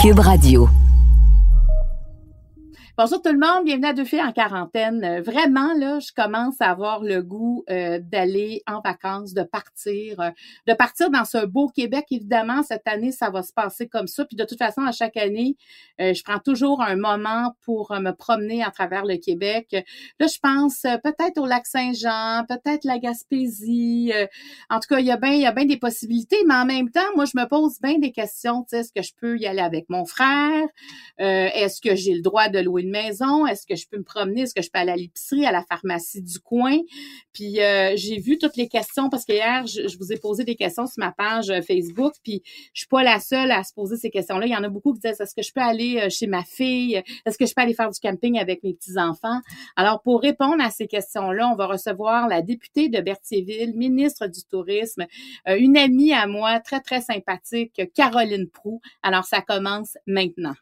Cube Radio. Bonjour tout le monde, bienvenue à Deux filles en quarantaine. Euh, vraiment, là, je commence à avoir le goût euh, d'aller en vacances, de partir, euh, de partir dans ce beau Québec. Évidemment, cette année, ça va se passer comme ça. Puis de toute façon, à chaque année, je prends toujours un moment pour me promener à travers le Québec. Là, je pense peut-être au lac Saint-Jean, peut-être la Gaspésie. en tout cas, il y a bien, il y a bien des possibilités, mais en même temps, moi, je me pose bien des questions. Est-ce que je peux y aller avec mon frère? est-ce que j'ai le droit de louer maison? Est-ce que je peux me promener? Est-ce que je peux aller à l'épicerie, à la pharmacie du coin? Puis euh, j'ai vu toutes les questions parce qu'hier, je, vous ai posé des questions sur ma page euh, Facebook, puis je suis pas la seule à se poser ces questions-là. Il y en a beaucoup qui disent est-ce que je peux aller euh, chez ma fille? Est-ce que je peux aller faire du camping avec mes petits-enfants? Alors, pour répondre à ces questions-là, on va recevoir la députée de Berthierville, ministre du Tourisme, une amie à moi très, très sympathique, Caroline Prou. Alors, ça commence maintenant.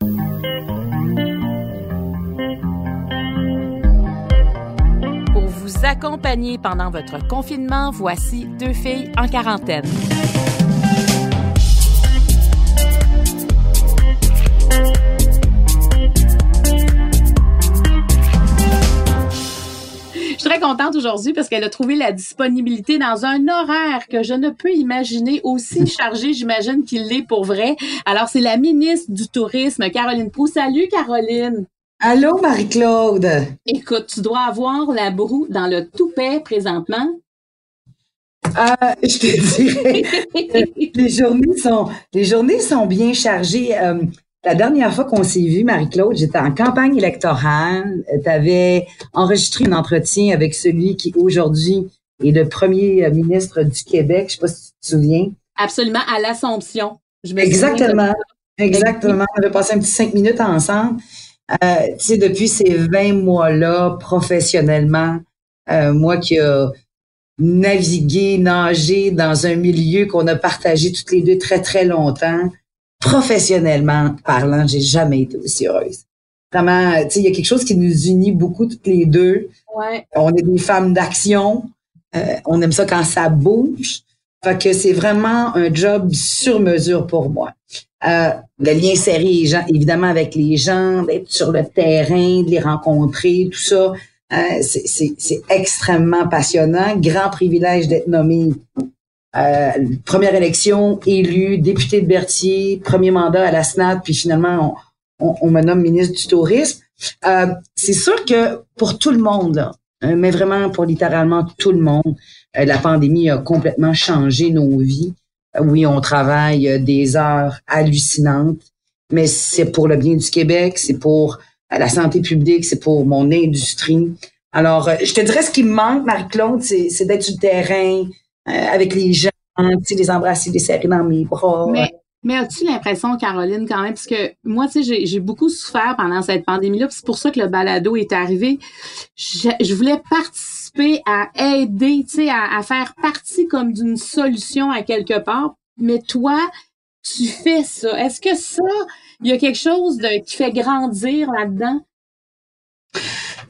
Accompagner pendant votre confinement, voici deux filles en quarantaine. Je suis très contente aujourd'hui parce qu'elle a trouvé la disponibilité dans un horaire que je ne peux imaginer aussi chargé, j'imagine qu'il l'est pour vrai. Alors, c'est la ministre du Tourisme, Caroline Pou. Salut, Caroline. Allô, Marie-Claude? Écoute, tu dois avoir la broue dans le toupet présentement. Euh, je te dirais, les journées sont, les journées sont bien chargées. Euh, la dernière fois qu'on s'est vu, Marie-Claude, j'étais en campagne électorale. Tu avais enregistré un entretien avec celui qui aujourd'hui est le premier ministre du Québec. Je sais pas si tu te souviens. Absolument, à l'Assomption. Exactement. Exactement. On avait passé un petit cinq minutes ensemble. Euh, tu sais, depuis ces 20 mois-là, professionnellement, euh, moi qui ai navigué, nagé dans un milieu qu'on a partagé toutes les deux très, très longtemps, professionnellement parlant, j'ai jamais été aussi heureuse. Vraiment, tu sais, il y a quelque chose qui nous unit beaucoup toutes les deux. Ouais. On est des femmes d'action. Euh, on aime ça quand ça bouge. Fait que c'est vraiment un job sur mesure pour moi. Euh, le lien serré, évidemment, avec les gens, d'être sur le terrain, de les rencontrer, tout ça, euh, c'est extrêmement passionnant. Grand privilège d'être nommé euh, première élection, élu, député de Berthier, premier mandat à la SNAT, puis finalement, on, on, me nomme ministre du Tourisme. Euh, c'est sûr que pour tout le monde, hein, mais vraiment pour littéralement tout le monde, la pandémie a complètement changé nos vies. Oui, on travaille euh, des heures hallucinantes, mais c'est pour le bien du Québec, c'est pour euh, la santé publique, c'est pour mon industrie. Alors, je te dirais ce qui me manque, Marie-Claude, c'est d'être sur le terrain avec les gens, les embrasser, les serrer dans mes bras. Mais as-tu l'impression, Caroline, quand même, parce que moi, tu sais, j'ai beaucoup souffert pendant cette pandémie-là, c'est pour ça que le balado est arrivé. Je, je voulais participer à aider, tu sais, à, faire partie comme d'une solution à quelque part. Mais toi, tu fais ça. Est-ce que ça, il y a quelque chose de, qui fait grandir là-dedans?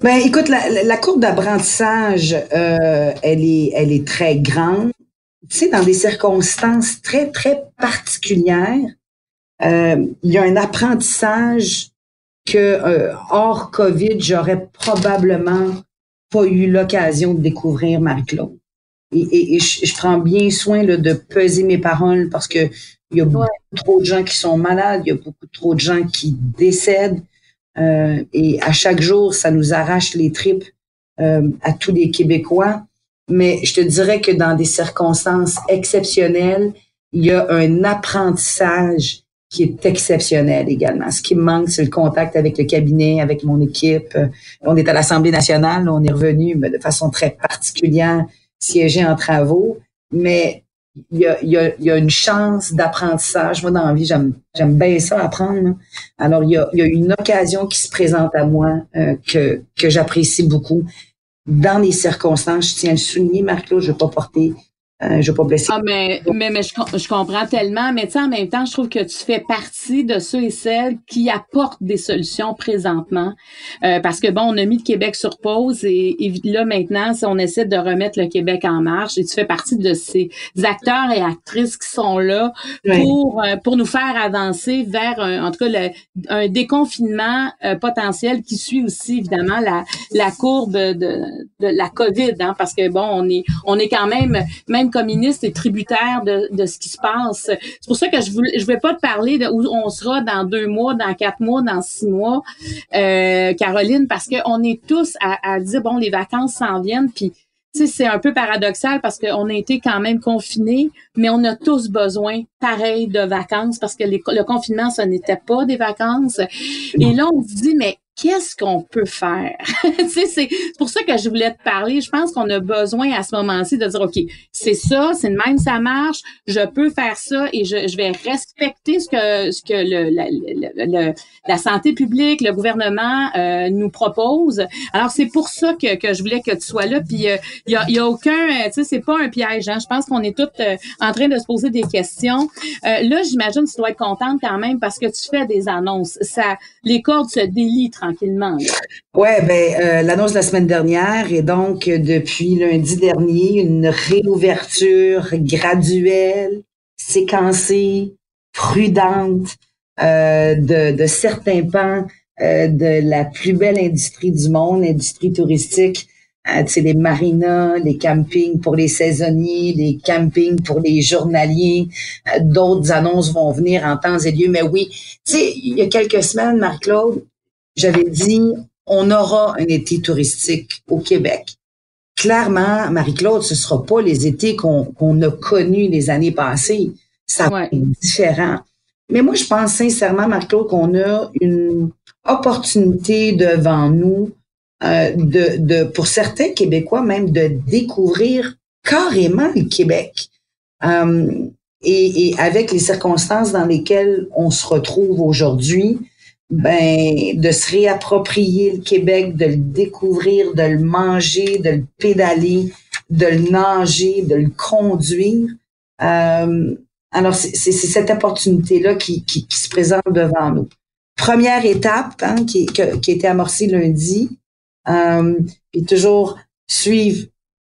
Ben, écoute, la, courbe d'apprentissage, euh, elle est, elle est très grande. Tu sais, dans des circonstances très, très particulières, euh, il y a un apprentissage que euh, hors COVID, j'aurais probablement pas eu l'occasion de découvrir Marie-Claude. Et, et, je, prends bien soin là, de peser mes paroles parce que il y a beaucoup trop de gens qui sont malades, il y a beaucoup trop de gens qui décèdent. Euh, et à chaque jour, ça nous arrache les tripes euh, à tous les Québécois. Mais je te dirais que dans des circonstances exceptionnelles, il y a un apprentissage qui est exceptionnel également. Ce qui me manque, c'est le contact avec le cabinet, avec mon équipe. On est à l'Assemblée nationale, on est revenu de façon très particulière, siéger en travaux, mais il y a, il y a, il y a une chance d'apprentissage. Moi, dans la vie, j'aime, bien ça apprendre. Alors, il y, a, il y a une occasion qui se présente à moi euh, que, que j'apprécie beaucoup. Dans les circonstances, je tiens à le souligner, Marc-Claude, je ne vais pas porter Euh, je veux pas blesser. Ah, mais, mais, mais je, je comprends tellement, mais en même temps, je trouve que tu fais partie de ceux et celles qui apportent des solutions présentement. Euh, parce que bon, on a mis le Québec sur pause et, là, maintenant, si on essaie de remettre le Québec en marche, et tu fais partie de ces acteurs et actrices qui sont là pour, euh, pour nous faire avancer vers, un, en tout cas, le, un déconfinement euh, potentiel qui suit aussi, évidemment, la, la courbe de, de la COVID, hein, parce que bon, on est, on est quand même, même comme ministre est tributaire de, de ce qui se passe. C'est pour ça que je voulais, je vais pas te parler de où on sera dans deux mois, dans quatre mois, dans six mois, euh, Caroline, parce qu'on est tous à, à dire bon, les vacances s'en viennent, puis c'est un peu paradoxal parce qu'on a été quand même confinés, mais on a tous besoin, pareil, de vacances parce que le confinement, ce n'était pas des vacances. Et là, on se dit, mais qu'est-ce qu'on peut faire? c'est pour ça que je voulais te parler. Je pense qu'on a besoin à ce moment-ci de dire, OK, c'est ça, c'est de même, ça marche, je peux faire ça et je, je vais respecter ce que, ce que le, la, la santé publique, le gouvernement euh, nous propose. Alors, c'est pour ça que, que je voulais que tu sois là. Puis, il euh, y, a, y a aucun, euh, tu sais, c'est pas un piège. Hein? Je pense qu'on est toutes en train de se poser des questions. là, j'imagine que tu dois être contente quand même parce que tu fais des annonces. Ça, les cordes se délient tranquillement. Ouais, ben euh, l'annonce de la semaine dernière est donc depuis lundi dernier une réouverture graduelle, séquencée, prudente euh, de, certains pans euh, de la plus belle industrie du monde, l'industrie touristique. c'est les marinas, les campings pour les saisonniers, les campings pour les journaliers. D'autres annonces vont venir en temps et lieu. Mais oui, tu sais, il y a quelques semaines, Marc-Claude, j'avais dit, on aura un été touristique au Québec. Clairement, Marie-Claude, ce sera pas les étés qu'on a connus les années passées. Ça va être différent. Mais moi, je pense sincèrement, Marie-Claude, qu'on a une opportunité devant nous euh, de, de, pour certains Québécois même, de découvrir carrément le Québec. Euh, et, et, avec les circonstances dans lesquelles on se retrouve aujourd'hui, ben de se réapproprier le Québec, de le découvrir, de le manger, de le pédaler, de le nager, de le conduire. Euh, alors, c'est cette opportunité-là qui, qui, se présente devant nous. Première étape hein, qui, qui, a été amorcée lundi, euh, et toujours suivre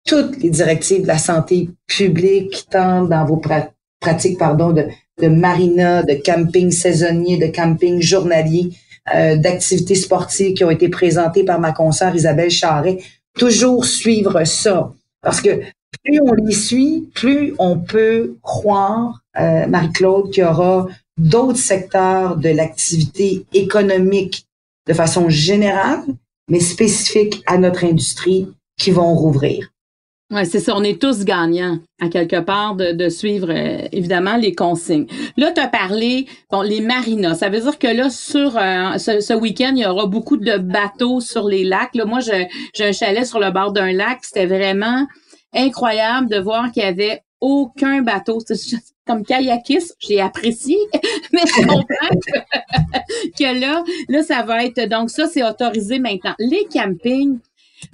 toutes les directives de la santé publique, tant dans vos pratiques pardon, de, de marina, de camping saisonnier, de camping journalier, euh, d'activités sportives qui ont été présentées par ma consoeur Isabelle Charret. Toujours suivre ça. Parce que plus on les suit, plus on peut croire, euh, Marie-Claude, qu'il y aura d'autres secteurs de l'activité économique de façon générale, mais spécifique à notre industrie qui vont rouvrir. Oui, c'est ça. On est tous gagnants, à quelque part, de, de suivre, euh, évidemment, les consignes. Là, tu as parlé, bon, les marinas. Ça veut dire que là, sur euh, ce, ce week-end, il y aura beaucoup de bateaux sur les lacs. Là, moi, j'ai un chalet sur le bord d'un lac. C'était vraiment incroyable de voir qu'il y avait aucun bateau. Comme kayakiste, j'ai apprécié, mais je comprends que, que là, là, ça va être... Donc, ça, c'est autorisé maintenant. Les campings,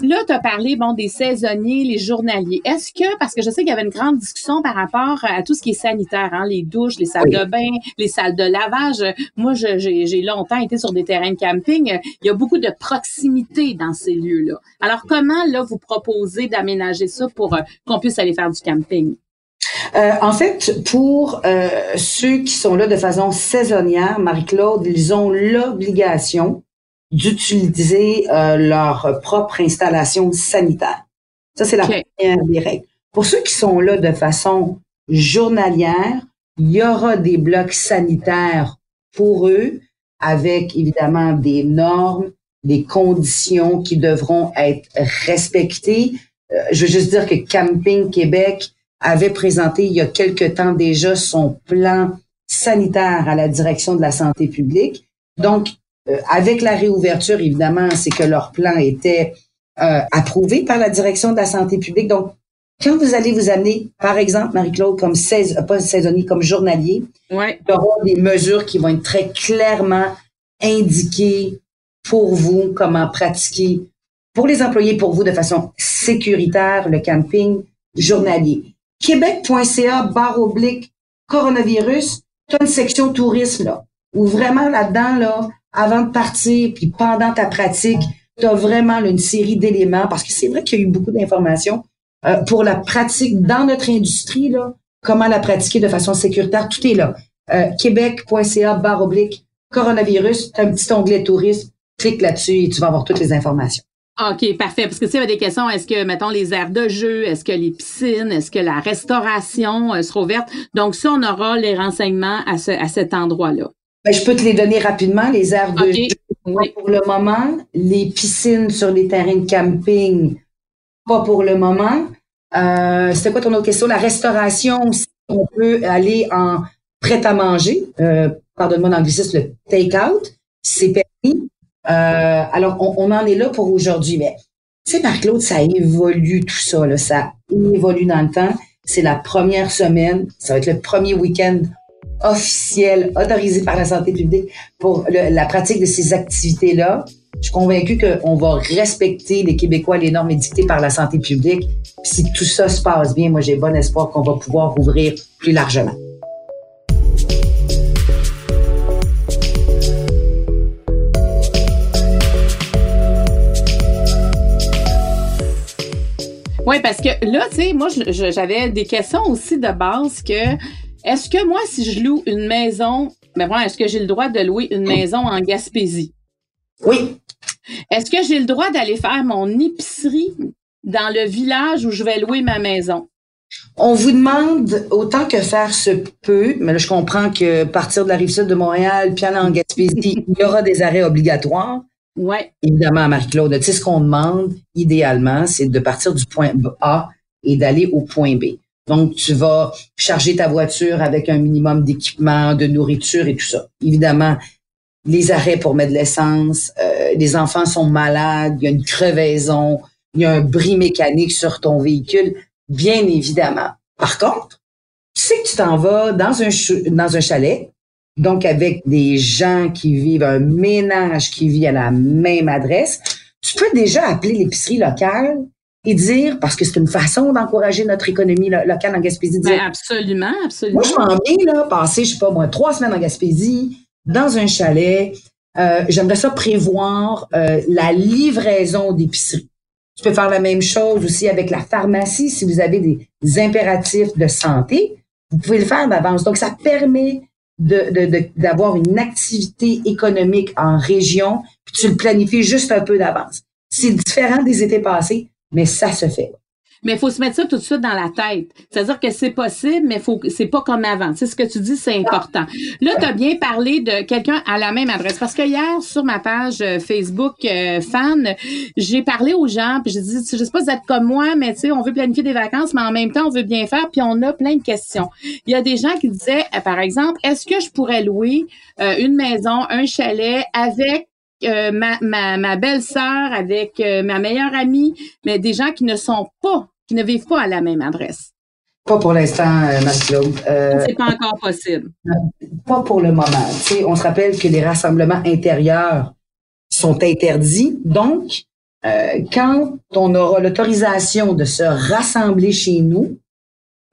Là, tu as parlé bon des saisonniers, les journaliers. Est-ce que, parce que je sais qu'il y avait une grande discussion par rapport à tout ce qui est sanitaire, hein, les douches, les salles de bain, les salles de lavage. Moi, j'ai longtemps été sur des terrains de camping. Il y a beaucoup de proximité dans ces lieux-là. Alors, comment, là, vous proposez d'aménager ça pour euh, qu'on puisse aller faire du camping? Euh, en fait, pour euh, ceux qui sont là de façon saisonnière, Marie-Claude, ils ont l'obligation d'utiliser euh, leur propre installation sanitaire. Ça, c'est la première des règles. Pour ceux qui sont là de façon journalière, il y aura des blocs sanitaires pour eux, avec évidemment des normes, des conditions qui devront être respectées. Euh, je veux juste dire que Camping Québec avait présenté il y a quelque temps déjà son plan sanitaire à la direction de la santé publique. Donc, euh, avec la réouverture, évidemment, c'est que leur plan était euh, approuvé par la direction de la santé publique. Donc, quand vous allez vous amener, par exemple, Marie-Claude, comme sais, pas saisonnier, comme journalier, ouais. il y aura des mesures qui vont être très clairement indiquées pour vous, comment pratiquer pour les employés, pour vous, de façon sécuritaire, le camping journalier. Québec.ca barre oblique coronavirus, tu as une section tourisme là, où vraiment là-dedans, là, avant de partir, puis pendant ta pratique, tu as vraiment une série d'éléments, parce que c'est vrai qu'il y a eu beaucoup d'informations euh, pour la pratique dans notre industrie, là, comment la pratiquer de façon sécuritaire, tout est là. Euh, Québec.ca barre oblique coronavirus, un petit onglet tourisme, clique là-dessus et tu vas avoir toutes les informations. OK, parfait. Parce que tu sais, des questions, est-ce que, mettons, les aires de jeu, est-ce que les piscines, est-ce que la restauration euh, sera ouverte? Donc, ça, on aura les renseignements à, ce, à cet endroit-là. Ben, je peux te les donner rapidement, les aires de jeu. Pour le moment, les piscines sur les terrains de camping, pas pour le moment. Euh, C'était quoi ton autre question? La restauration aussi, on peut aller en prêt à manger. Euh, Pardonne-moi l'anglicisme, le take-out. C'est permis. Euh, alors, on, en est là pour aujourd'hui. Mais, tu sais, Marc-Claude, ça évolue tout ça. Là, ça évolue dans le temps. C'est la première semaine. Ça va être le premier week-end officiel autorisé par la santé publique pour la pratique de ces activités-là. Je suis convaincue qu'on va respecter les Québécois, les normes édictées par la santé publique. si tout ça se passe bien, moi, j'ai bon espoir qu'on va pouvoir ouvrir plus largement. Oui, parce que là, tu sais, moi, j'avais des questions aussi de base que est-ce que moi, si je loue une maison, mais bon, est-ce que j'ai le droit de louer une maison en Gaspésie? Oui. Est-ce que j'ai le droit d'aller faire mon épicerie dans le village où je vais louer ma maison? On vous demande autant que faire se peut, mais là, je comprends que partir de la rive sud de Montréal, puis aller en Gaspésie, il y aura des arrêts obligatoires. Ouais. Évidemment, Marie-Claude, tu sais, ce qu'on demande, idéalement, c'est de partir du point A et d'aller au point B. Donc, tu vas charger ta voiture avec un minimum d'équipement, de nourriture et tout ça. Évidemment, les arrêts pour mettre de l'essence, euh, les enfants sont malades, il y a une crevaison, il y a un bris mécanique sur ton véhicule, bien évidemment. Par contre, tu sais que tu t'en vas dans un, dans un chalet, donc avec des gens qui vivent, un ménage qui vit à la même adresse, tu peux déjà appeler l'épicerie locale et dire, parce que c'est une façon d'encourager notre économie locale en Gaspésie. Ben, absolument, absolument. Moi, je m'en viens, là, passer, je sais pas moi, trois semaines en Gaspésie, dans un chalet. Euh, J'aimerais ça prévoir euh, la livraison d'épicerie. Tu peux faire la même chose aussi avec la pharmacie si vous avez des impératifs de santé. Vous pouvez le faire d'avance. Donc, ça permet d'avoir de, de, une activité économique en région, puis tu le planifies juste un peu d'avance. C'est différent des étés passés, mais ça se fait. Mais il faut se mettre ça tout de suite dans la tête. C'est-à-dire que c'est possible, mais faut c'est pas comme avant. C'est ce que tu dis, c'est important. Là, tu as bien parlé de quelqu'un à la même adresse. Parce que hier, sur ma page euh, Facebook euh, fan, j'ai parlé aux gens, puis j'ai dit, je sais pas si vous êtes comme moi, mais tu sais, on veut planifier des vacances, mais en même temps, on veut bien faire, puis on a plein de questions. Il y a des gens qui disaient, euh, par exemple, est-ce que je pourrais louer une maison, un chalet avec ma, ma, ma belle-sœur, avec ma meilleure amie, mais des gens qui ne sont pas qui ne vivent pas à la même adresse? Pas pour l'instant, euh, Marie-Claude. Euh, c'est pas encore possible. Pas pour le moment. Tu on se rappelle que les rassemblements intérieurs sont interdits. Donc, euh, quand on aura l'autorisation de se rassembler chez nous,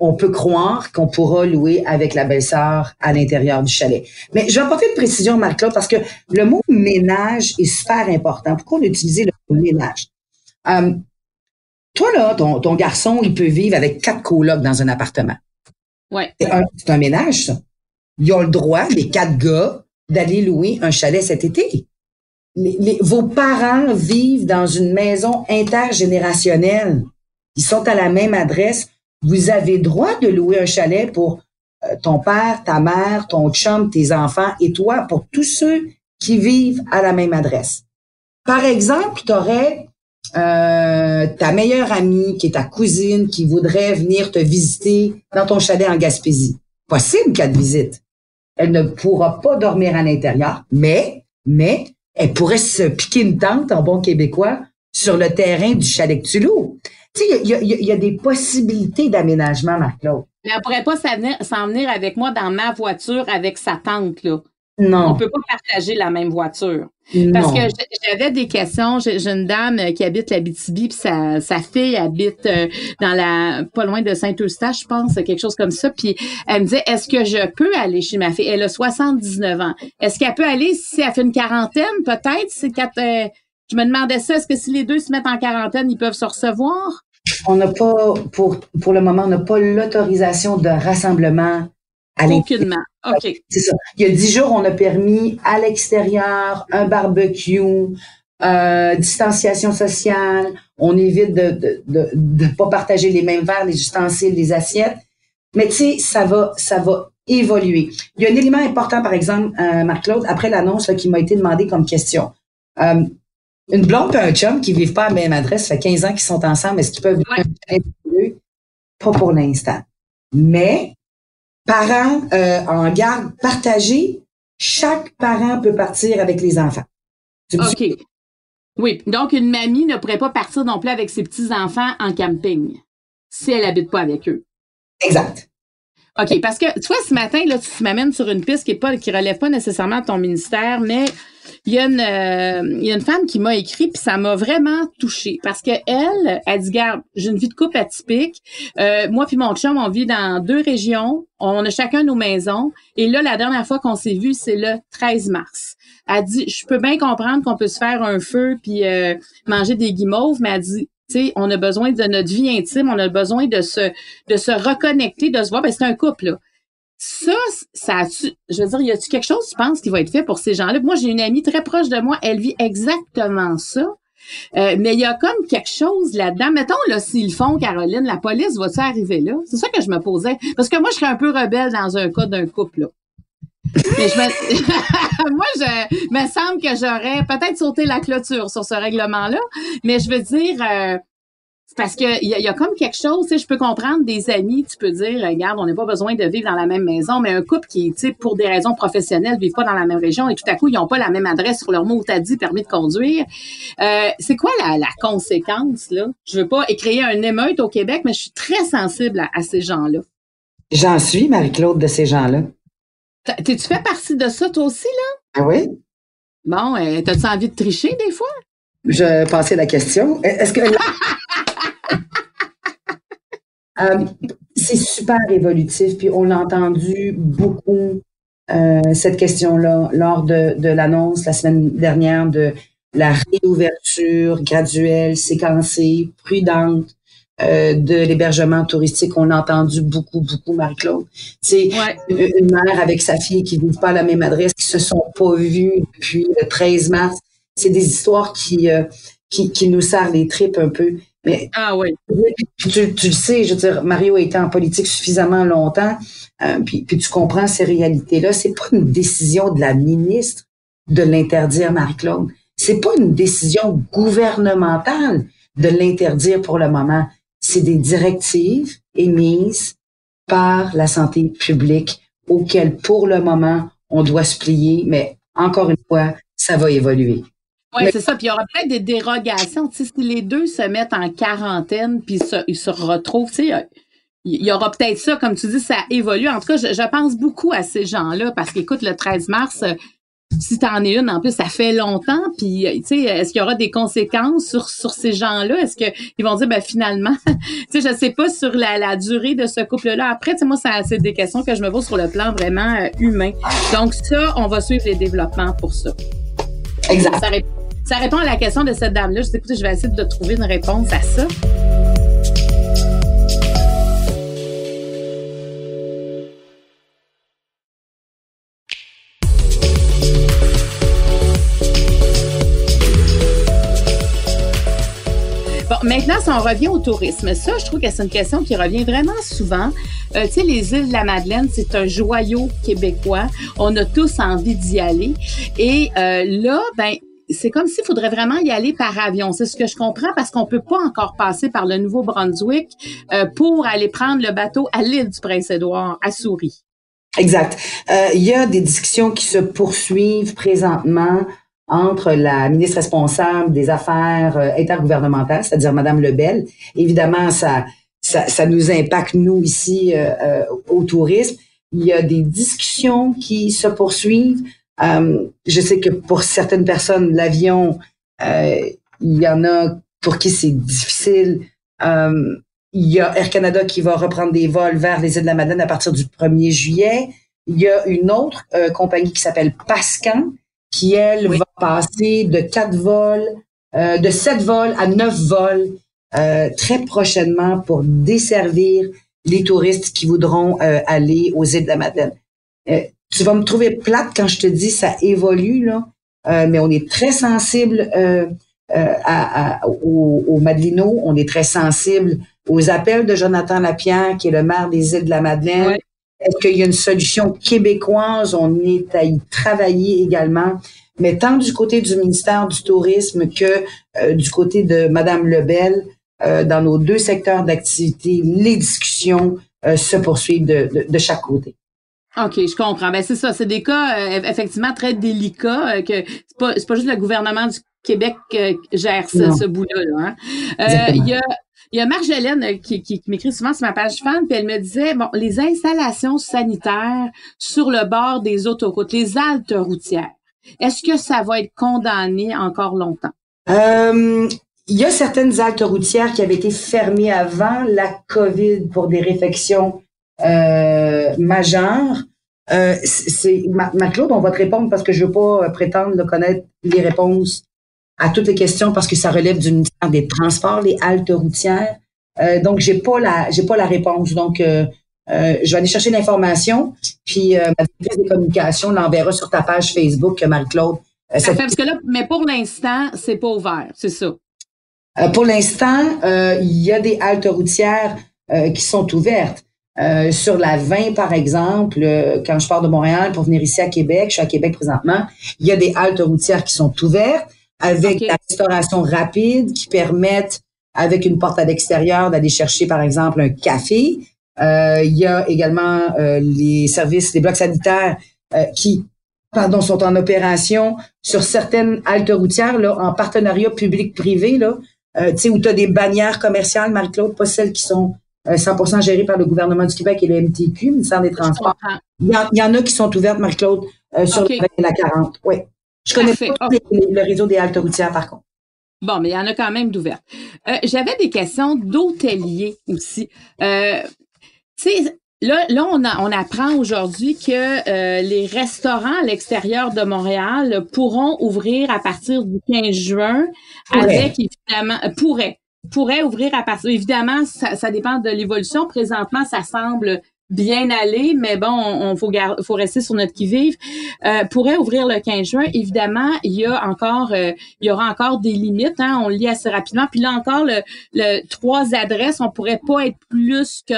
on peut croire qu'on pourra louer avec la belle-sœur à l'intérieur du chalet. Mais je vais apporter une précision, Marc-Claude, parce que le mot ménage est super important. Pourquoi on utilise le mot ménage? Toi, là, ton, ton garçon, il peut vivre avec quatre colocs dans un appartement. Ouais. C'est un, ménage, ça. Ils ont le droit, les quatre gars, d'aller louer un chalet cet été. Les, vos parents vivent dans une maison intergénérationnelle. Ils sont à la même adresse. Vous avez droit de louer un chalet pour euh, ton père, ta mère, ton chum, tes enfants et toi, pour tous ceux qui vivent à la même adresse. Par exemple, tu aurais euh, ta meilleure amie, qui est ta cousine, qui voudrait venir te visiter dans ton chalet en Gaspésie. Possible qu'elle te visite. Elle ne pourra pas dormir à l'intérieur, mais, mais, elle pourrait se piquer une tente en bon québécois sur le terrain du chalet que tu loues. Tu sais, il y a, y a, des possibilités d'aménagement, Marc-Claude. Mais elle pourrait pas s'en venir, avec moi dans ma voiture avec sa tante, là. Non. On peut pas partager la même voiture. Parce que j'avais des questions. J'ai une dame qui habite la BTB, puis sa, sa fille habite euh, dans la pas loin de Saint-Eustache, je pense, quelque chose comme ça. Puis elle me disait Est-ce que je peux aller chez ma fille? Elle a 79 ans. Est-ce qu'elle peut aller si elle fait une quarantaine, peut-être? C'est quatre, euh, je me demandais ça, est-ce que si les deux se mettent en quarantaine, ils peuvent se recevoir? On n'a pas, pour, pour le moment, on n'a pas l'autorisation de rassemblement à Aucunement. OK. C'est ça. Il y a dix jours, on a permis à l'extérieur un barbecue, euh, distanciation sociale. On évite de de, de, de, pas partager les mêmes verres, les ustensiles, les assiettes. Mais tu sais, ça va, ça va évoluer. Il y a un élément important, par exemple, euh, Marc-Claude, après l'annonce qui m'a été demandé comme question. Euh, une blonde et un chum qui vivent pas à la même adresse, ça fait 15 ans qu'ils sont ensemble, est-ce qu'ils peuvent vivre Pas pour l'instant. Mais parents euh, en garde partagée, chaque parent peut partir avec les enfants. OK. Oui, donc une mamie ne pourrait pas partir non plus avec ses petits-enfants en camping si elle habite pas avec eux. Exact. OK, parce que tu vois, ce matin, là, tu m'amènes sur une piste qui est pas, qui relève pas nécessairement de ton ministère, mais il y a une, euh, il y a une femme qui m'a écrit puis ça m'a vraiment touchée parce que elle, elle dit garde, j'ai une vie de couple atypique. Euh, moi puis mon chum, on vit dans deux régions, on a chacun nos maisons et là la dernière fois qu'on s'est vu, c'est le 13 mars. Elle dit je peux bien comprendre qu'on peut se faire un feu puis euh, manger des guimauves, mais elle dit on a besoin de notre vie intime, on a besoin de se, de se reconnecter, de se voir. Ben, c'est un couple, là. Ça, ça je veux dire, y a-tu quelque chose, tu penses, qui va être fait pour ces gens-là? Moi, j'ai une amie très proche de moi, elle vit exactement ça. Euh, mais il y a comme quelque chose là-dedans. Mettons, là, s'ils font, Caroline, la police va-tu arriver là? C'est ça que je me posais. Parce que moi, je serais un peu rebelle dans un cas d'un couple, là. Mais je me... moi, je me semble que j'aurais peut-être sauté la clôture sur ce règlement-là. Mais je veux dire, euh, parce que il y, a comme quelque chose, tu sais, je peux comprendre des amis, tu peux dire, regarde, on n'a pas besoin de vivre dans la même maison, mais un couple qui, tu sais, pour des raisons professionnelles, vivent pas dans la même région et tout à coup, ils n'ont pas la même adresse sur leur mot t'as dit permis de conduire. Euh, c'est quoi la, la, conséquence, là? Je veux pas créer un émeute au Québec, mais je suis très sensible à, à ces gens-là. J'en suis, Marie-Claude, de ces gens-là. Tu fais partie de ça, toi aussi, là? Ah oui? Bon, euh, t'as-tu envie de tricher des fois? Je pensais la question. Est-ce que. Euh, c'est super évolutif, puis on a entendu beaucoup euh, cette question-là lors de, de l'annonce la semaine dernière de la réouverture graduelle, séquencée, prudente euh, de l'hébergement touristique. On a entendu beaucoup, beaucoup, Marie-Claude. C'est une mère avec sa fille qui ne vivent pas à la même adresse, qui se sont pas vues depuis le 13 mars. C'est des histoires qui, euh, qui, qui, nous serrent les tripes un peu. Mais ah oui. Tu, tu, le sais, je veux dire, Mario a été en politique suffisamment longtemps, euh, puis, puis tu comprends ces réalités-là. C'est pas une décision de la ministre de l'interdire, Marie-Claude. C'est pas une décision gouvernementale de l'interdire pour le moment c'est des directives émises par la santé publique auxquelles, pour le moment, on doit se plier, mais encore une fois, ça va évoluer. Oui, c'est ça. Puis il y aura peut-être des dérogations. si les deux se mettent en quarantaine, puis ils se retrouvent, tu sais, il y aura peut-être ça, comme tu dis, ça évolue. En tout cas, je, je pense beaucoup à ces gens-là parce qu'écoute, le 13 mars, si t'en es une, en plus, ça fait longtemps, puis tu sais, est-ce qu'il y aura des conséquences sur, sur ces gens-là? Est-ce qu'ils vont dire, ben finalement, tu sais, je sais pas sur la, la durée de ce couple-là. Après, tu sais, moi, c'est des questions que je me pose sur le plan vraiment euh, humain. Donc ça, on va suivre les développements pour ça. Exact. Ça, ça répond à la question de cette dame-là. Je écoutez, je vais essayer de trouver une réponse à ça. maintenant, si on revient au tourisme, ça, je trouve que c'est une question qui revient vraiment souvent. Euh, tu sais, les îles de la Madeleine, c'est un joyau québécois. On a tous envie d'y aller. Et euh, là, ben, c'est comme s'il faudrait vraiment y aller par avion. C'est ce que je comprends parce qu'on peut pas encore passer par le Nouveau-Brunswick euh, pour aller prendre le bateau à l'île du Prince-Édouard, à Souris. Exact. Il y a des discussions qui se poursuivent présentement entre la ministre responsable des affaires euh, intergouvernementales, c'est-à-dire Madame Lebel. Évidemment, ça, ça, nous impacte, nous, ici, euh, euh, au tourisme. Il y a des discussions qui se poursuivent. Je sais que pour certaines personnes, l'avion, il y en a pour qui c'est difficile. il y a Air Canada qui va reprendre des vols vers les îles de la Madeleine à partir du 1er juillet. Il y a une autre compagnie qui s'appelle Pascan, qui, elle, va passer de quatre vols, euh, de sept vols à neuf vols euh, très prochainement pour desservir les touristes qui voudront euh, aller aux îles de la Madeleine. Tu vas me trouver plate quand je te dis ça évolue, là, mais on est très sensible à, aux, aux Madelinots, on est très sensible aux appels de Jonathan Lapierre, qui est le maire des îles de la Madeleine. Est-ce qu'il y a une solution québécoise? On est à y travailler également. Mais tant du côté du ministère du Tourisme que euh, du côté de Madame Lebel, euh, dans nos deux secteurs d'activité, les discussions euh, se poursuivent de, de, chaque côté. OK, je comprends. Ben c'est ça, c'est des cas effectivement très délicats que c'est pas pas juste le gouvernement du Québec qui gère ce, ce bout-là. Hein. Il y a il y a Marjolaine qui, qui, m'écrit souvent sur ma page fan, puis elle me disait, bon, les installations sanitaires sur le bord des autoroutes, les haltes routières, est-ce que ça va être condamné encore longtemps? Euh, il y a certaines haltes routières qui avaient été fermées avant la COVID pour des réfections euh, majeures. Euh, c'est Marc-Claude, on va te répondre parce que je veux pas prétendre de connaître les réponses à toutes les questions parce que ça relève du ministère des Transports, les haltes routières. donc j'ai pas la j'ai pas la réponse. Donc euh, je vais aller chercher l'information, puis euh, ma directrice des communications l'enverra sur ta page Facebook, Marie-Claude. Euh, parce que là, mais pour l'instant, c'est pas ouvert, c'est ça. Euh, pour l'instant, il y a des haltes routières qui sont ouvertes. Sur la 20, par exemple, quand je pars de Montréal pour venir ici à Québec, je suis à Québec présentement, il y a des haltes routières qui sont ouvertes avec la restauration rapide qui permettent, avec une porte à l'extérieur, d'aller chercher, par exemple, un café. Euh, il y a également euh, les services, les blocs sanitaires euh, qui pardon, sont en opération sur certaines haltes routières là, en partenariat public-privé, là, tu sais, où tu as des bannières commerciales, Marie-Claude, pas celles qui sont 100% gérées par le gouvernement du Québec et le MTQ, ministère des Transports. Il y, en, a qui sont ouvertes, Marie-Claude, sur la 40. Oui. Je connais pas le réseau des haltes routières, par contre. Bon, mais il y en a quand même d'ouvertes. J'avais des questions d'hôteliers aussi. Euh, sais, Là, là, on, on apprend aujourd'hui que euh, les restaurants à l'extérieur de Montréal pourront ouvrir à partir du 15 juin avec évidemment pourraient pourraient ouvrir à partir évidemment ça, ça dépend de l'évolution. Présentement ça semble bien aller, mais bon, on, faut, faut rester sur notre qui-vive. Euh, pourrait ouvrir le 15 juin. Évidemment, il y a encore, euh, il y aura encore des limites. Hein, on lit assez rapidement. Puis là encore, le, trois adresses, on pourrait pas être plus que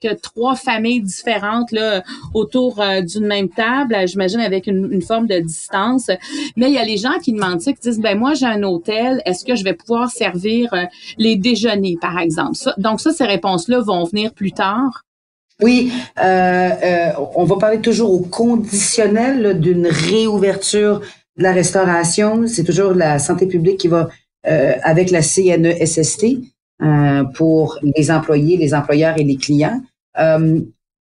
que trois familles différentes là autour euh, d'une même table. J'imagine avec une, forme de distance. Mais il y a les gens qui demandent ça, qui disent ben moi j'ai un hôtel, est-ce que je vais pouvoir servir euh, les déjeuners par exemple? donc ça, ces réponses-là vont venir plus tard. Oui, euh, euh, on va parler toujours au conditionnel d'une réouverture de la restauration. C'est toujours la santé publique qui va euh, avec la CNESST pour les employés, les employeurs et les clients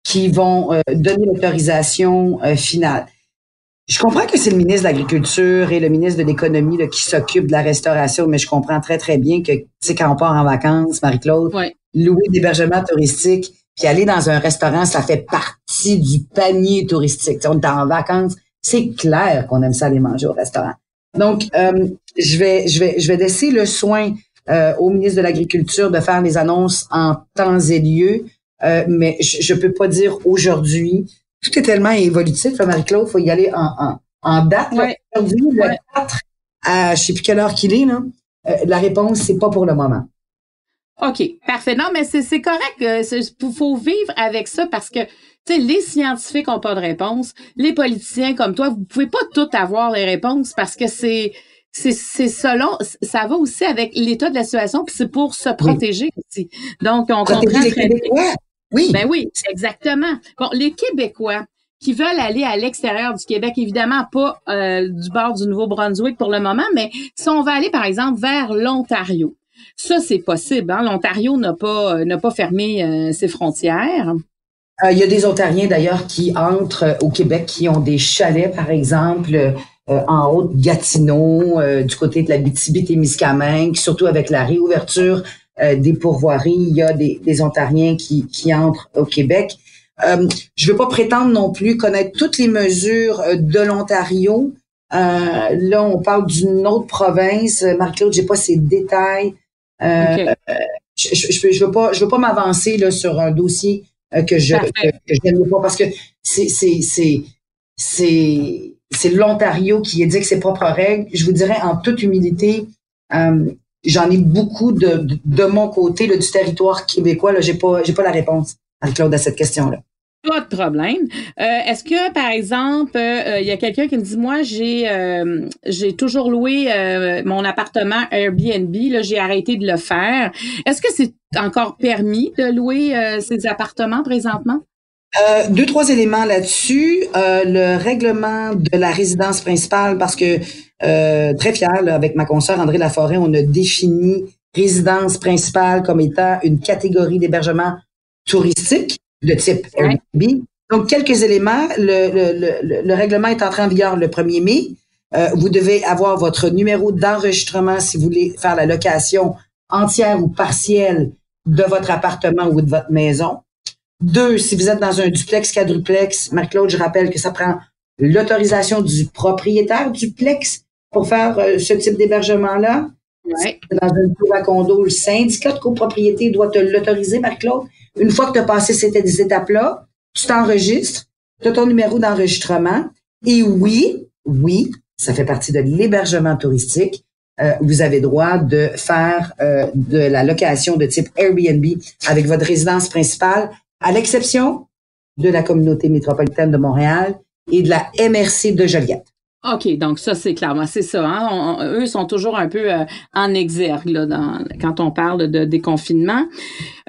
qui vont donner l'autorisation finale. Je comprends que c'est le ministre de l'Agriculture et le ministre de l'Économie qui s'occupent de la restauration, mais je comprends très, très bien que, c'est quand on part en vacances, Marie-Claude, louer d'hébergement touristique, puis aller dans un restaurant, ça fait partie du panier touristique. on est en vacances, c'est clair qu'on aime ça aller manger au restaurant. Donc, euh, je vais, je vais, je vais laisser le soin euh, au ministre de l'Agriculture de faire les annonces en temps et lieu, euh, mais je, ne peux pas dire aujourd'hui. Tout est tellement évolutif, Marie-Claude, faut y aller en, en, en date. Aujourd'hui, le 4 à je sais plus quelle heure qu'il est, là, la réponse, c'est pas pour le moment. OK, parfait. Non, mais c'est correct. Il faut vivre avec ça parce que tu sais, les scientifiques ont pas de réponse. Les politiciens comme toi, vous pouvez pas tout avoir les réponses parce que c'est c'est selon ça va aussi avec l'état de la situation puis c'est pour se protéger aussi. Donc on comprend très bien. Oui. Ben oui, exactement. Bon, les Québécois qui veulent aller à l'extérieur du Québec, évidemment pas euh, du bord du Nouveau-Brunswick pour le moment, mais si on va aller par exemple vers l'Ontario, ça, c'est possible. Hein? L'Ontario n'a pas, n'a pas fermé euh, ses frontières. Euh, il y a des Ontariens d'ailleurs qui entrent au Québec, qui ont des chalets, par exemple, en Haute-Gatineau, du côté de la BTB-Témiscamingue, surtout avec la réouverture des pourvoiries. Il y a des, des Ontariens qui, qui entrent au Québec. Euh, je ne veux pas prétendre non plus connaître toutes les mesures de l'Ontario. Euh, là, on parle d'une autre province. Marc-Claude, j'ai pas ces détails. Euh, je, je, je, veux pas, je veux pas m'avancer là sur un dossier que je que, que je pas parce que c'est c'est c'est c'est c'est l'Ontario qui édicte ses propres règles. Je vous dirais en toute humilité, euh, j'en ai beaucoup de, de, mon côté là, du territoire québécois. Là, j'ai pas j'ai pas la réponse, Anne-Claude, à cette question-là. Pas de problème. Euh, Est-ce que, par exemple, euh, il y a quelqu'un qui me dit, moi, j'ai euh, j'ai toujours loué euh, mon appartement Airbnb, là, j'ai arrêté de le faire. Est-ce que c'est encore permis de louer euh, ces appartements présentement? Euh, deux, trois éléments là-dessus. le règlement de la résidence principale, parce que très fier, là, avec ma consoeur André Laforêt, on a défini résidence principale comme étant une catégorie d'hébergement touristique de type Airbnb. Donc, quelques éléments. Le, le, le, règlement est entré en vigueur le 1er mai. Euh, vous devez avoir votre numéro d'enregistrement si vous voulez faire la location entière ou partielle de votre appartement ou de votre maison. Deux, si vous êtes dans un duplex, quadruplex, Marc-Claude, je rappelle que ça prend l'autorisation du propriétaire duplex pour faire euh, ce type d'hébergement-là. Dans un tour à condo, le syndicat de copropriété doit te l'autoriser, Marc-Claude. Une fois que tu as passé ces étapes-là, tu t'enregistres, tu as ton numéro d'enregistrement. Et oui, oui, ça fait partie de l'hébergement touristique. Euh, vous avez droit de faire euh, de la location de type Airbnb avec votre résidence principale, à l'exception de la communauté métropolitaine de Montréal et de la MRC de Joliette. OK, donc ça, c'est clair. C'est ça. Hein? eux sont toujours un peu euh, en exergue là, dans, quand on parle de déconfinement.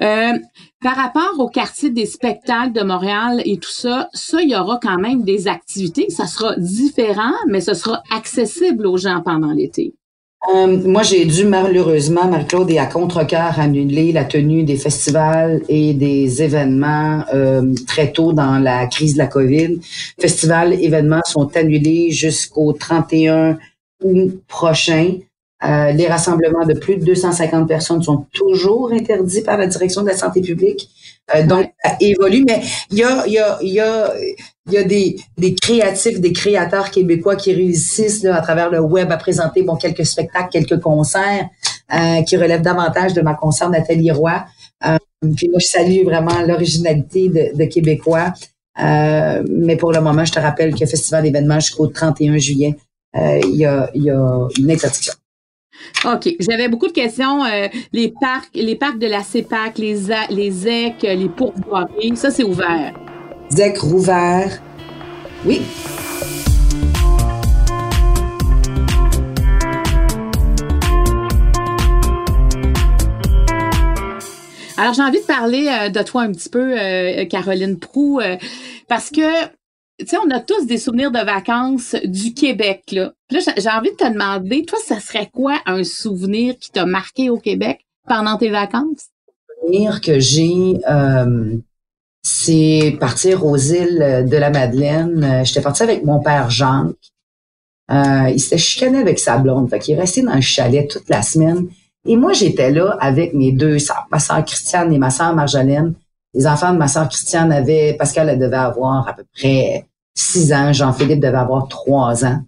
Euh, par rapport au quartier des spectacles de Montréal et tout ça, ça, il y aura quand même des activités. Ça sera différent, mais ce sera accessible aux gens pendant l'été. Euh, moi, j'ai dû malheureusement, Marie-Claude, et à contre-cœur, annuler la tenue des festivals et des événements euh, très tôt dans la crise de la COVID. Festivals, événements sont annulés jusqu'au 31 août prochain. Euh, les rassemblements de plus de 250 personnes sont toujours interdits par la direction de la santé publique. Euh, donc, ça évolue, mais il y a, y a, il y a, il y a des, des créatifs, des créateurs québécois qui réussissent là, à travers le web à présenter bon quelques spectacles, quelques concerts euh, qui relèvent davantage de ma concert Nathalie Roy. Euh, puis moi, je salue vraiment l'originalité de, de Québécois. Euh, mais pour le moment, je te rappelle que Festival d'événements jusqu'au 31 juillet, il y, a, il y a une interdiction. OK. J'avais beaucoup de questions. Euh, les parcs, les parcs de la CEPAC, les, les ZEC, les pourvoiries, ça, c'est ouvert. ZEC rouvert. Oui. Alors, j'ai envie de parler euh, de toi un petit peu, euh, Caroline Prou, parce que tu sais, on a tous des souvenirs de vacances du Québec, là. là, j'ai envie de te demander, toi, ça serait quoi un souvenir qui t'a marqué au Québec pendant tes vacances? Un souvenir que j'ai, euh, c'est partir aux îles de la Madeleine. Euh, j'étais partie avec mon père Jean. Euh, il s'était chicané avec sa blonde. Fait qu'il est resté dans le chalet toute la semaine. Et moi, j'étais là avec mes deux sœurs, ma sœur Christiane et ma sœur Marjolaine les enfants de ma sœur Christiane avaient, Pascal elle devait avoir à peu près six ans, Jean-Philippe devait avoir trois ans.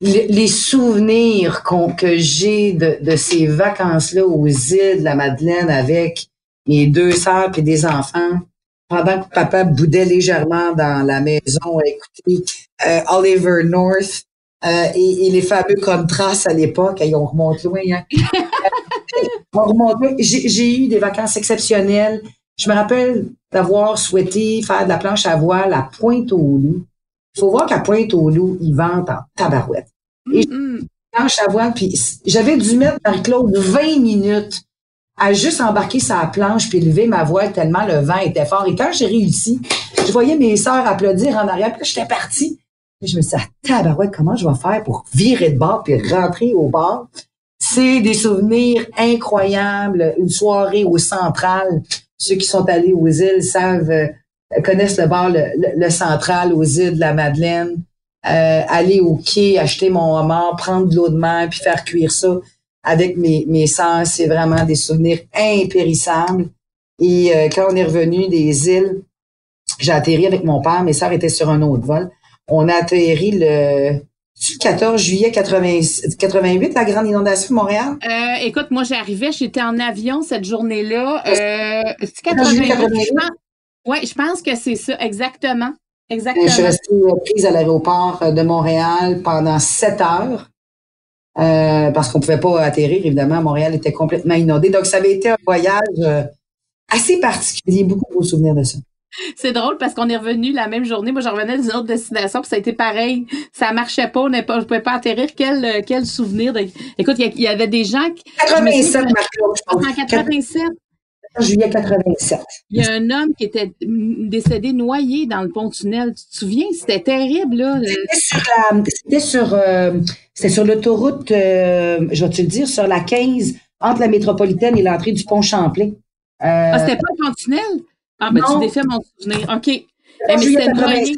les souvenirs que j'ai de, ces vacances-là aux îles de la Madeleine avec mes deux sœurs et des enfants, pendant que papa boudait légèrement dans la maison, écoutez, euh, Oliver North euh, et, les fameux contrastes à l'époque, ils on remonte loin. Hein? on remonte loin. J'ai eu des vacances exceptionnelles. Je me rappelle d'avoir souhaité faire de la planche à voile à Pointe-au-Loup. Il faut voir qu'à Pointe-au-Loup, ils vendent en tabarouette. Et planche à voile, puis j'avais dû mettre, Marie-Claude, 20 minutes à juste embarquer sa planche puis lever ma voile tellement le vent était fort. Et quand j'ai réussi, je voyais mes sœurs applaudir en arrière, puis j'étais partie. Et je me suis dit, tabarouette, comment je vais faire pour virer de bord puis rentrer au bord? C'est des souvenirs incroyables. Une soirée au central ceux qui sont allés aux îles savent euh, connaissent le bar, le, central aux îles de la Madeleine, euh, aller au quai, acheter mon homard, prendre de l'eau de mer, puis faire cuire ça avec mes, mes sœurs, c'est vraiment des souvenirs impérissables. Et euh, quand on est revenu des îles, j'ai atterri avec mon père, mes sœurs étaient sur un autre vol. On a atterri le 14 juillet 88, la grande inondation de Montréal? Euh, écoute, moi, j'arrivais, j'étais en avion cette journée-là. Euh, c'est 88? Oui, je pense que c'est ça, exactement. Exactement. Je suis restée prise à l'aéroport de Montréal pendant sept heures. Euh, parce qu'on pouvait pas atterrir, évidemment. Montréal était complètement inondé. Donc, ça avait été un voyage euh, assez particulier. Beaucoup de souvenirs de ça. C'est drôle parce qu'on est revenu la même journée. Moi, je revenais d'une autre destination, puis ça a été pareil. Ça marchait pas, on ne pouvait pas atterrir. Quel, quel souvenir de. Écoute, il y, avait des gens qui. 87, En 87 juillet 87. Il y a un homme qui était décédé noyé dans le pont-tunnel. Tu te souviens? C'était terrible, là. C'était sur, euh, sur l'autoroute, euh, je vais te le dire, sur la 15, entre la métropolitaine et l'entrée du pont Champlain. Euh, ah, c'était pas le pont-tunnel? Ah, ben, tu défais mon souvenir. OK. 14 eh, juillet 87.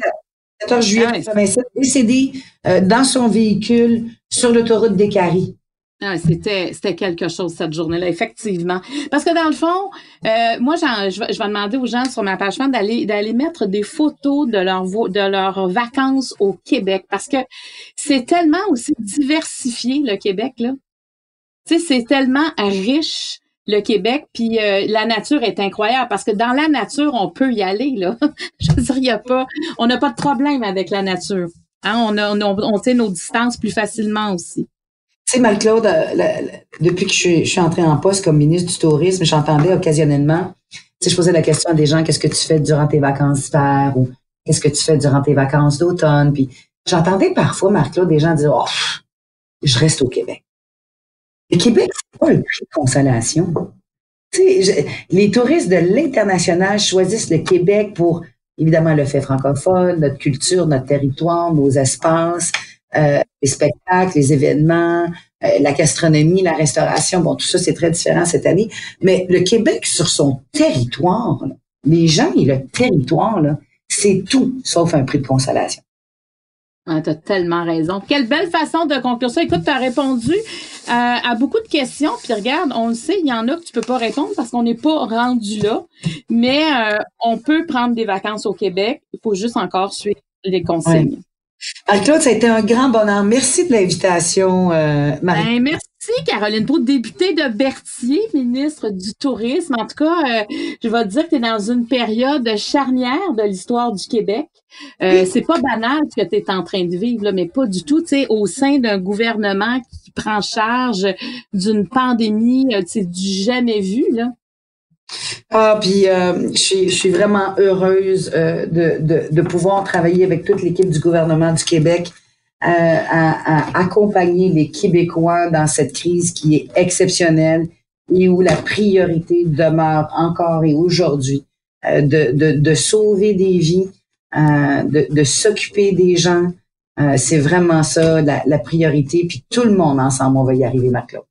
14 juillet 87, décédé dans son véhicule sur l'autoroute des Caries. Ah, c'était c'était quelque chose cette journée-là, effectivement. Parce que dans le fond, euh, moi, je, vais, demander aux gens sur ma page d'aller d'aller mettre des photos de leur de leurs vacances au Québec, parce que c'est tellement aussi diversifié le Québec là. Tu sais, c'est tellement riche le Québec, puis euh, la nature est incroyable parce que dans la nature, on peut y aller là. je veux dire, y a pas, on n'a pas de problème avec la nature. Hein? On a, on, on, on nos distances plus facilement aussi. Sais, Marie-Claude, euh, depuis que je suis, entrée en poste comme ministre du Tourisme, j'entendais occasionnellement, tu je posais la question à des gens, qu'est-ce que tu fais durant tes vacances d'hiver ou qu'est-ce que tu fais durant tes vacances d'automne? Puis j'entendais parfois, Marie-Claude, des gens dire, oh, je reste au Québec. Le Québec, c'est pas le prix de consolation. Les touristes de l'international choisissent le Québec pour, évidemment, le fait francophone, notre culture, notre territoire, nos espaces, euh, les spectacles, les événements, euh, la gastronomie, la restauration. Bon, tout ça, c'est très différent cette année. Mais le Québec, sur son territoire, les gens et le territoire, c'est tout sauf un prix de consolation. Ah, tu as tellement raison. Quelle belle façon de conclure ça. Écoute, tu as répondu euh, à beaucoup de questions. Puis regarde, on le sait, il y en a que tu peux pas répondre parce qu'on n'est pas rendu là. Mais on peut prendre des vacances au Québec. Il faut juste encore suivre les consignes. Claude, ça a été un grand bonheur. Merci de l'invitation, euh, Marie. Ben, merci, Caroline pour député de Berthier, ministre du Tourisme. En tout cas, euh, je vais te dire que tu es dans une période charnière de l'histoire du Québec. Euh, C'est pas banal ce que tu es en train de vivre, là, mais pas du tout. Tu sais, au sein d'un gouvernement qui prend charge d'une pandémie, c'est euh, du jamais vu, là. Ah, puis euh, je, suis, vraiment heureuse euh, de, de, de, pouvoir travailler avec toute l'équipe du gouvernement du Québec euh, à, à, accompagner les Québécois dans cette crise qui est exceptionnelle et où la priorité demeure encore et aujourd'hui euh, de, de, de, sauver des vies, euh, de, de s'occuper des gens. C'est vraiment ça la, la priorité. Puis tout le monde ensemble, on va y arriver, Marc-Claude.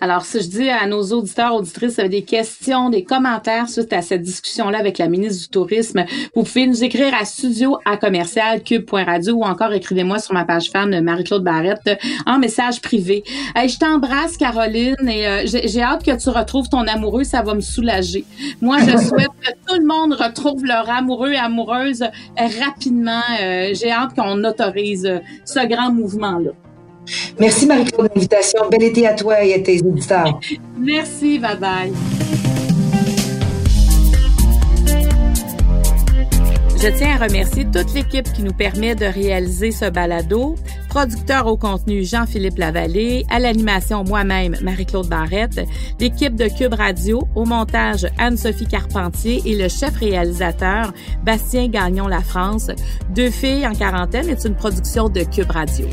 Alors, si je dis à nos auditeurs, auditrices, des questions, des commentaires suite à cette discussion-là avec la ministre du Tourisme, vous pouvez nous écrire à studio à commercial cube.radio ou encore écrivez-moi sur ma page fan Marie-Claude Barrette en message privé. je t'embrasse, Caroline, et euh, j'ai hâte que tu retrouves ton amoureux, ça va me soulager. Moi, je souhaite que tout le monde retrouve leur amoureux et amoureuse rapidement. Euh, j'ai hâte qu'on autorise ce grand mouvement-là. Merci Marie-Claude de l'invitation. Bel été à toi et à tes auditeurs. Merci, bye bye. Je tiens à remercier toute l'équipe qui nous permet de réaliser ce balado. Producteur au contenu Jean-Philippe Lavallée, à l'animation moi-même Marie-Claude Barrette, l'équipe de Cube Radio, au montage Anne-Sophie Carpentier et le chef réalisateur Bastien Gagnon La France. Deux filles en quarantaine est une production de Cube Radio.